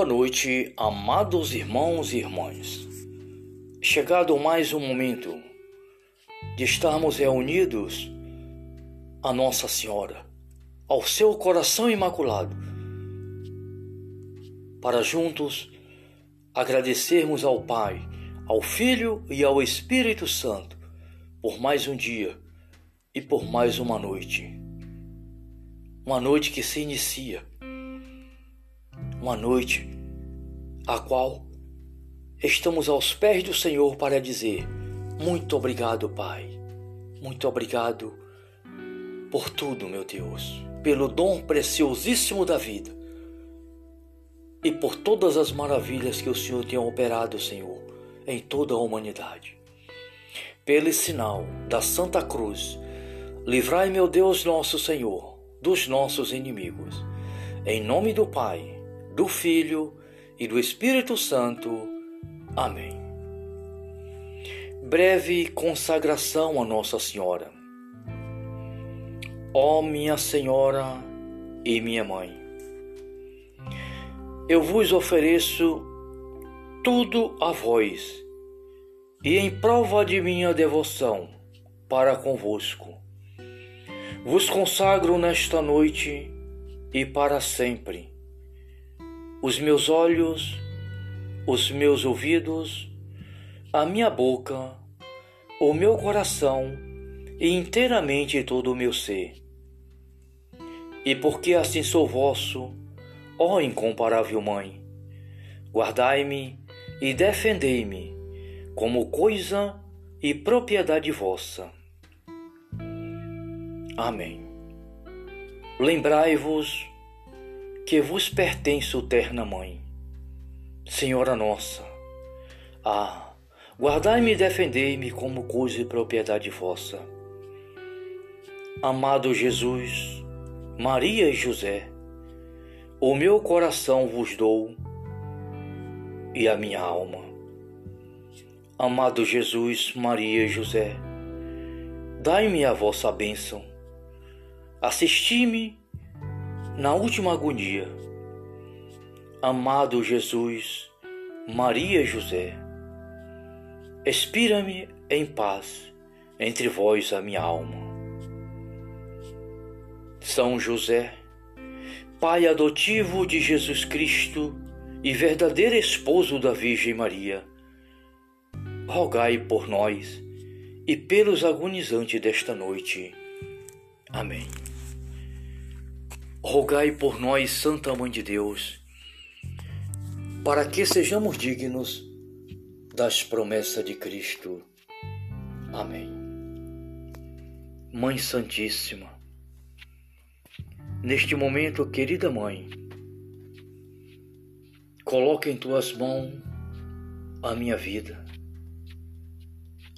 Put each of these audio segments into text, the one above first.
Boa noite, amados irmãos e irmãs. Chegado mais um momento de estarmos reunidos a Nossa Senhora, ao seu coração imaculado, para juntos agradecermos ao Pai, ao Filho e ao Espírito Santo por mais um dia e por mais uma noite. Uma noite que se inicia uma noite a qual estamos aos pés do Senhor para dizer: Muito obrigado, Pai. Muito obrigado por tudo, meu Deus, pelo dom preciosíssimo da vida e por todas as maravilhas que o Senhor tem operado, Senhor, em toda a humanidade. Pelo sinal da Santa Cruz, livrai, meu Deus, nosso Senhor, dos nossos inimigos. Em nome do Pai do Filho e do Espírito Santo. Amém. Breve consagração a Nossa Senhora. Ó minha Senhora e minha Mãe, eu vos ofereço tudo a vós, e em prova de minha devoção para convosco, vos consagro nesta noite e para sempre os meus olhos, os meus ouvidos, a minha boca, o meu coração e inteiramente todo o meu ser. E porque assim sou vosso, ó incomparável Mãe, guardai-me e defendei-me como coisa e propriedade vossa. Amém. Lembrai-vos que vos pertenço, terna Mãe. Senhora nossa, ah, guardai-me e defendei-me como coisa e propriedade vossa. Amado Jesus, Maria e José, o meu coração vos dou e a minha alma. Amado Jesus, Maria e José, dai-me a vossa bênção, assisti-me na última agonia. Amado Jesus, Maria José, expira-me em paz entre vós a minha alma. São José, pai adotivo de Jesus Cristo e verdadeiro esposo da Virgem Maria, rogai por nós e pelos agonizantes desta noite. Amém. Rogai por nós, Santa Mãe de Deus, para que sejamos dignos das promessas de Cristo. Amém. Mãe Santíssima, neste momento, querida Mãe, coloque em tuas mãos a minha vida,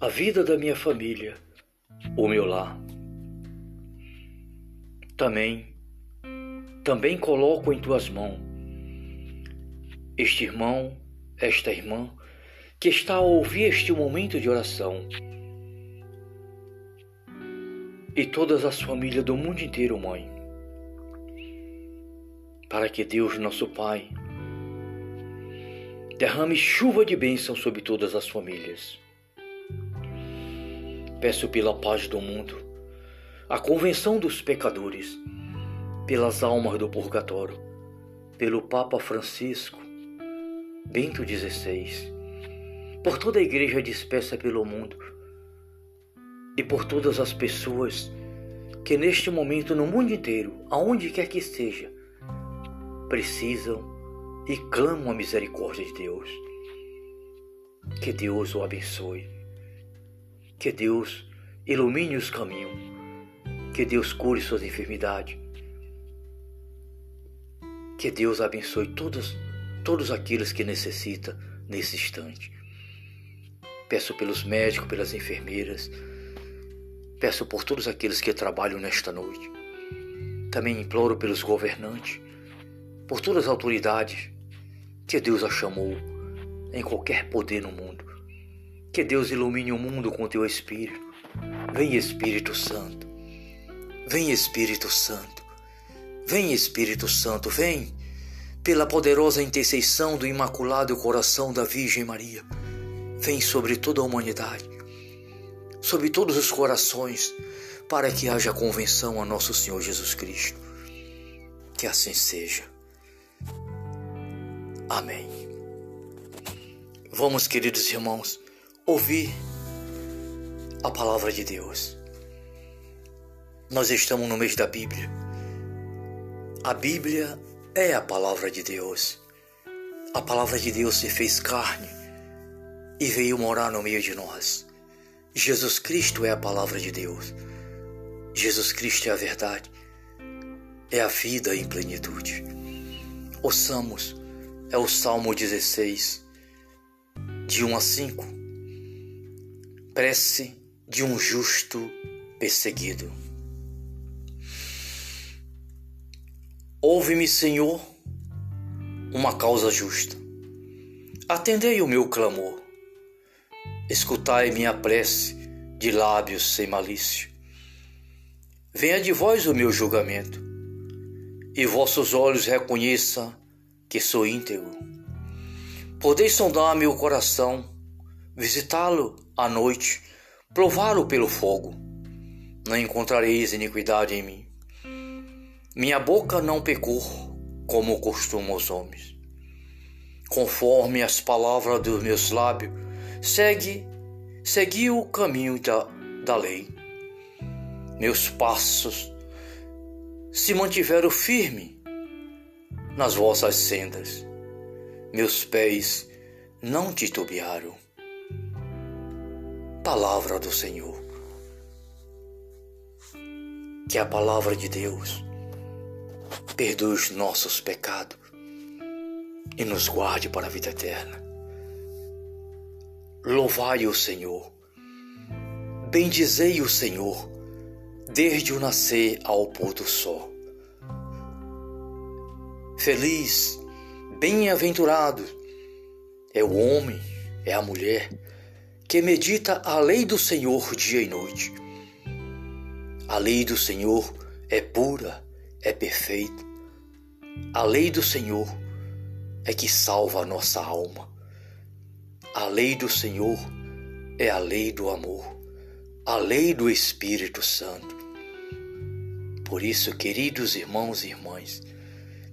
a vida da minha família, o meu lar. Também também coloco em tuas mãos este irmão, esta irmã, que está a ouvir este momento de oração, e todas as famílias do mundo inteiro, Mãe, para que Deus, nosso Pai, derrame chuva de bênção sobre todas as famílias. Peço pela paz do mundo, a convenção dos pecadores, pelas almas do purgatório, pelo Papa Francisco, Bento XVI, por toda a igreja dispersa pelo mundo e por todas as pessoas que neste momento no mundo inteiro, aonde quer que esteja, precisam e clamam a misericórdia de Deus. Que Deus o abençoe. Que Deus ilumine os caminhos. Que Deus cure suas enfermidades que Deus abençoe todos, todos aqueles que necessita nesse instante. Peço pelos médicos, pelas enfermeiras, peço por todos aqueles que trabalham nesta noite. Também imploro pelos governantes, por todas as autoridades que Deus a chamou em qualquer poder no mundo. Que Deus ilumine o mundo com teu Espírito. Vem Espírito Santo. Vem Espírito Santo. Vem Espírito Santo, vem. pela poderosa intercessão do Imaculado Coração da Virgem Maria, vem sobre toda a humanidade, sobre todos os corações, para que haja convenção a nosso Senhor Jesus Cristo. Que assim seja. Amém. Vamos, queridos irmãos, ouvir a palavra de Deus. Nós estamos no mês da Bíblia. A Bíblia é a palavra de Deus. A palavra de Deus se fez carne e veio morar no meio de nós. Jesus Cristo é a palavra de Deus. Jesus Cristo é a verdade. É a vida em plenitude. Ouçamos, é o Salmo 16, de 1 a 5. Prece de um justo perseguido. Ouve-me, Senhor, uma causa justa. Atendei o meu clamor. Escutai minha prece de lábios sem malícia. Venha de vós o meu julgamento, e vossos olhos reconheçam que sou íntegro. Podeis sondar meu coração, visitá-lo à noite, prová-lo pelo fogo. Não encontrareis iniquidade em mim minha boca não pecou, como costumam os homens. Conforme as palavras dos meus lábios, segue, segui o caminho da, da lei. Meus passos se mantiveram firmes nas vossas sendas. Meus pés não titubearam. Palavra do Senhor. Que a palavra de Deus perdoe os nossos pecados e nos guarde para a vida eterna. Louvai o Senhor, bendizei o Senhor, desde o nascer ao pôr do sol. Feliz, bem-aventurado é o homem, é a mulher que medita a lei do Senhor dia e noite. A lei do Senhor é pura, é perfeito. A lei do Senhor é que salva a nossa alma. A lei do Senhor é a lei do amor, a lei do Espírito Santo. Por isso, queridos irmãos e irmãs,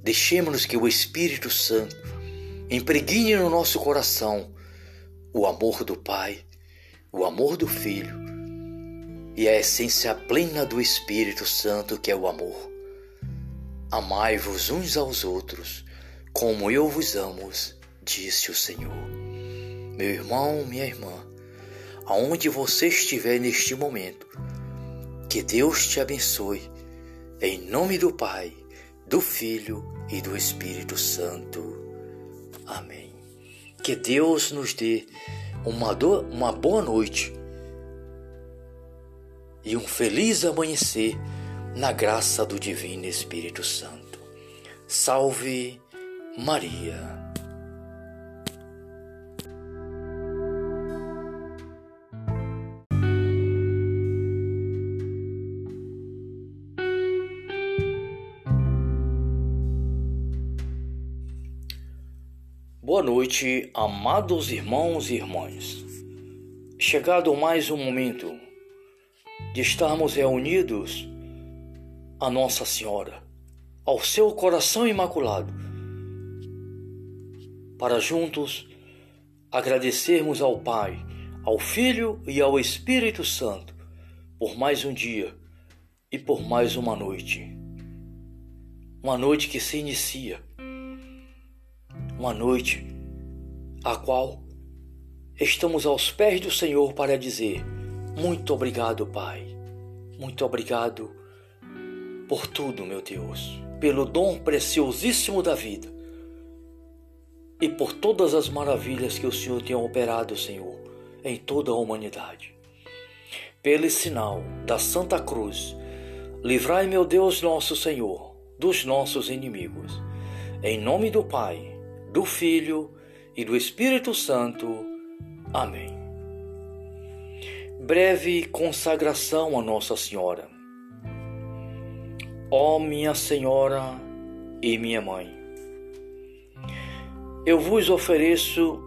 deixemos que o Espírito Santo impregne no nosso coração o amor do Pai, o amor do Filho e a essência plena do Espírito Santo, que é o amor. Amai-vos uns aos outros, como eu vos amo, disse o Senhor. Meu irmão, minha irmã, aonde você estiver neste momento, que Deus te abençoe, em nome do Pai, do Filho e do Espírito Santo. Amém. Que Deus nos dê uma, do, uma boa noite e um feliz amanhecer na graça do Divino Espírito Santo. Salve Maria. Boa noite, amados irmãos e irmãs. Chegado mais um momento de estarmos reunidos a Nossa Senhora, ao seu coração imaculado, para juntos agradecermos ao Pai, ao Filho e ao Espírito Santo por mais um dia e por mais uma noite. Uma noite que se inicia, uma noite a qual estamos aos pés do Senhor para dizer: Muito obrigado, Pai. Muito obrigado por tudo, meu Deus, pelo dom preciosíssimo da vida e por todas as maravilhas que o Senhor tem operado, Senhor, em toda a humanidade. Pelo sinal da Santa Cruz, livrai, meu Deus, nosso Senhor, dos nossos inimigos. Em nome do Pai, do Filho e do Espírito Santo. Amém. Breve consagração a Nossa Senhora. Ó oh, minha Senhora e minha Mãe, eu vos ofereço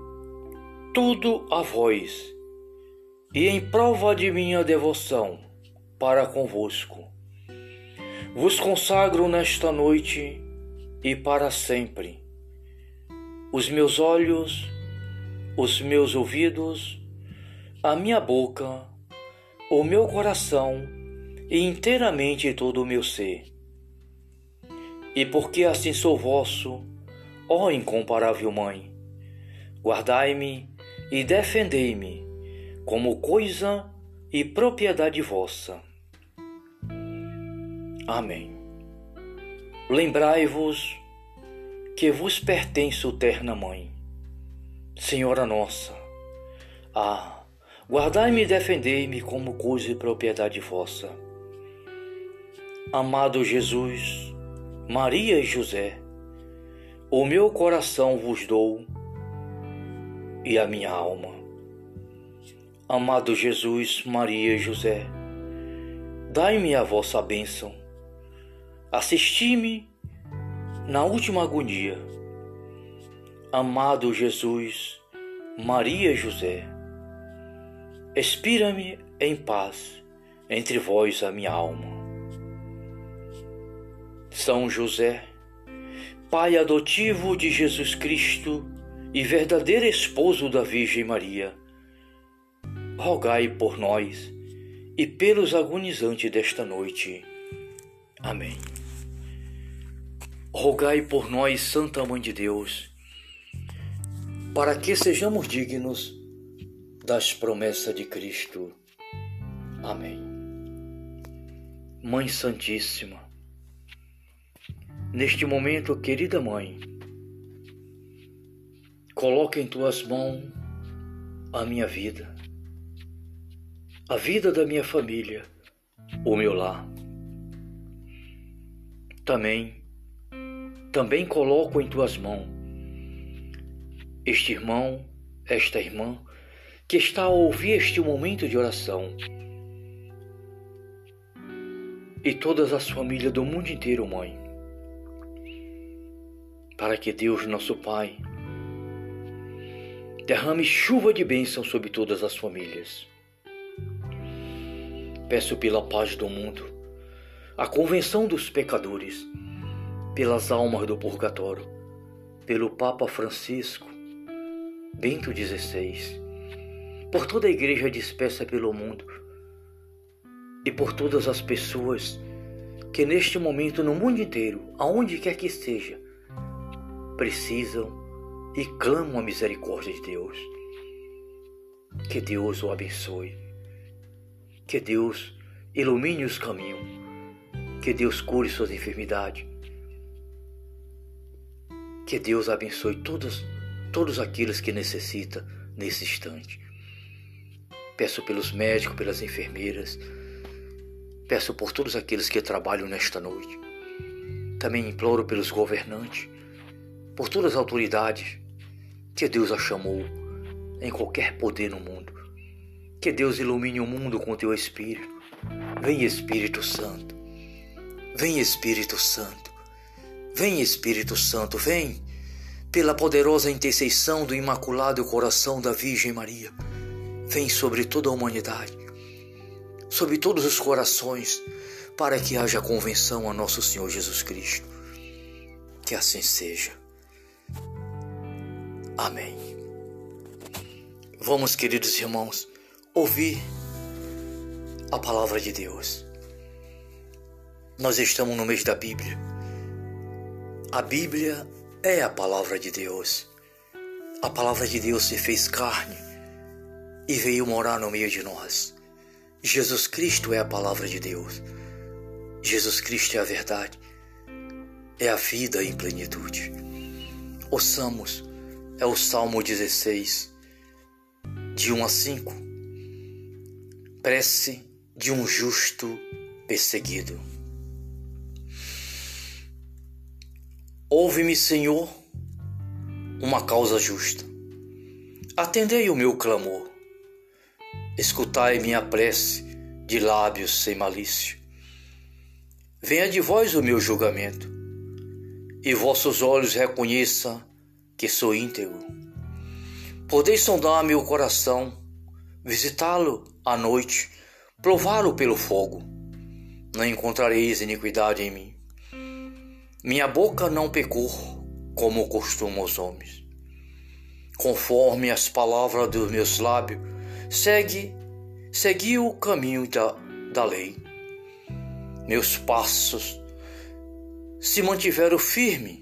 tudo a vós, e em prova de minha devoção para convosco, vos consagro nesta noite e para sempre os meus olhos, os meus ouvidos, a minha boca, o meu coração e inteiramente todo o meu ser. E porque assim sou vosso, ó incomparável Mãe, guardai-me e defendei-me como coisa e propriedade vossa. Amém. Lembrai-vos que vos pertenço, terna Mãe, Senhora nossa. Ah, guardai-me e defendei-me como coisa e propriedade vossa. Amado Jesus, Maria e José, o meu coração vos dou e a minha alma. Amado Jesus, Maria e José, dai-me a vossa bênção. Assisti-me na última agonia. Amado Jesus, Maria e José, expira-me em paz entre vós a minha alma. São José, pai adotivo de Jesus Cristo, e verdadeiro esposo da Virgem Maria, rogai por nós e pelos agonizantes desta noite. Amém. Rogai por nós, Santa Mãe de Deus, para que sejamos dignos das promessas de Cristo. Amém. Mãe Santíssima, neste momento, querida Mãe, Coloque em tuas mãos a minha vida, a vida da minha família, o meu lar. Também, também coloco em tuas mãos este irmão, esta irmã que está a ouvir este momento de oração e todas as famílias do mundo inteiro, mãe, para que Deus, nosso Pai, derrame chuva de bênção sobre todas as famílias. Peço pela paz do mundo, a convenção dos pecadores, pelas almas do purgatório, pelo Papa Francisco, Bento XVI, por toda a igreja dispersa pelo mundo e por todas as pessoas que neste momento no mundo inteiro, aonde quer que esteja, precisam e clamam a misericórdia de Deus. Que Deus o abençoe. Que Deus ilumine os caminhos. Que Deus cure suas enfermidades. Que Deus abençoe todos, todos aqueles que necessita nesse instante. Peço pelos médicos, pelas enfermeiras. Peço por todos aqueles que trabalham nesta noite. Também imploro pelos governantes, por todas as autoridades que Deus a chamou em qualquer poder no mundo. Que Deus ilumine o mundo com teu Espírito. Vem Espírito Santo. Vem Espírito Santo. Vem Espírito Santo, vem pela poderosa intercessão do Imaculado Coração da Virgem Maria. Vem sobre toda a humanidade, sobre todos os corações, para que haja convenção a nosso Senhor Jesus Cristo. Que assim seja. Amém. Vamos, queridos irmãos, ouvir a palavra de Deus. Nós estamos no mês da Bíblia. A Bíblia é a palavra de Deus. A palavra de Deus se fez carne e veio morar no meio de nós. Jesus Cristo é a palavra de Deus. Jesus Cristo é a verdade. É a vida em plenitude. Ouçamos é o Salmo 16, de 1 a 5. Prece de um justo perseguido. Ouve-me, Senhor, uma causa justa. Atendei o meu clamor. Escutai minha prece de lábios sem malícia. Venha de vós o meu julgamento, e vossos olhos reconheçam que sou íntegro. Podeis sondar meu coração, visitá-lo à noite, prová-lo pelo fogo. Não encontrareis iniquidade em mim. Minha boca não pecou, como costumam os homens. Conforme as palavras dos meus lábios, segue, segui o caminho da, da lei. Meus passos se mantiveram firmes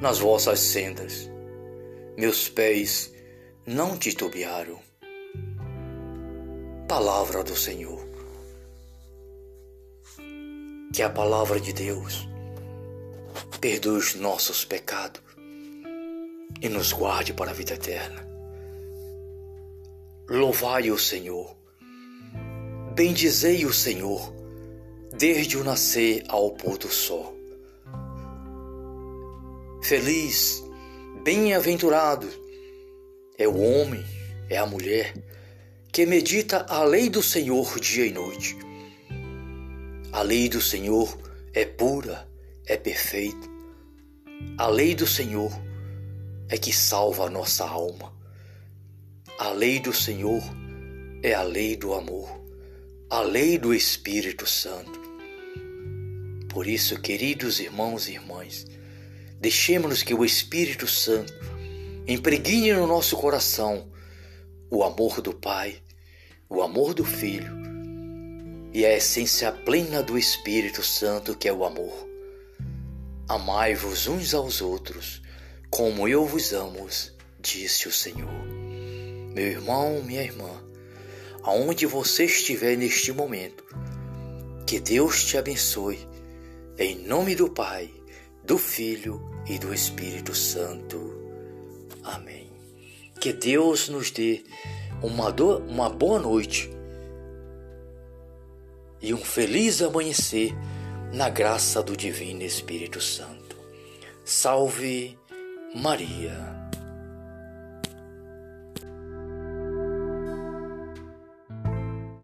nas vossas sendas. Meus pés não titubearam. Palavra do Senhor. Que a palavra de Deus perdoe os nossos pecados e nos guarde para a vida eterna. Louvai o Senhor, bendizei o Senhor, desde o nascer ao pôr do sol. Feliz, bem-aventurado é o homem, é a mulher que medita a lei do Senhor dia e noite. A lei do Senhor é pura, é perfeita. A lei do Senhor é que salva a nossa alma. A lei do Senhor é a lei do amor, a lei do Espírito Santo. Por isso, queridos irmãos e irmãs, Deixemos que o Espírito Santo impregne no nosso coração o amor do Pai, o amor do Filho e a essência plena do Espírito Santo, que é o amor. Amai-vos uns aos outros, como eu vos amo, disse o Senhor. Meu irmão, minha irmã, aonde você estiver neste momento, que Deus te abençoe, em nome do Pai do Filho e do Espírito Santo. Amém. Que Deus nos dê uma, do, uma boa noite e um feliz amanhecer na graça do Divino Espírito Santo. Salve Maria.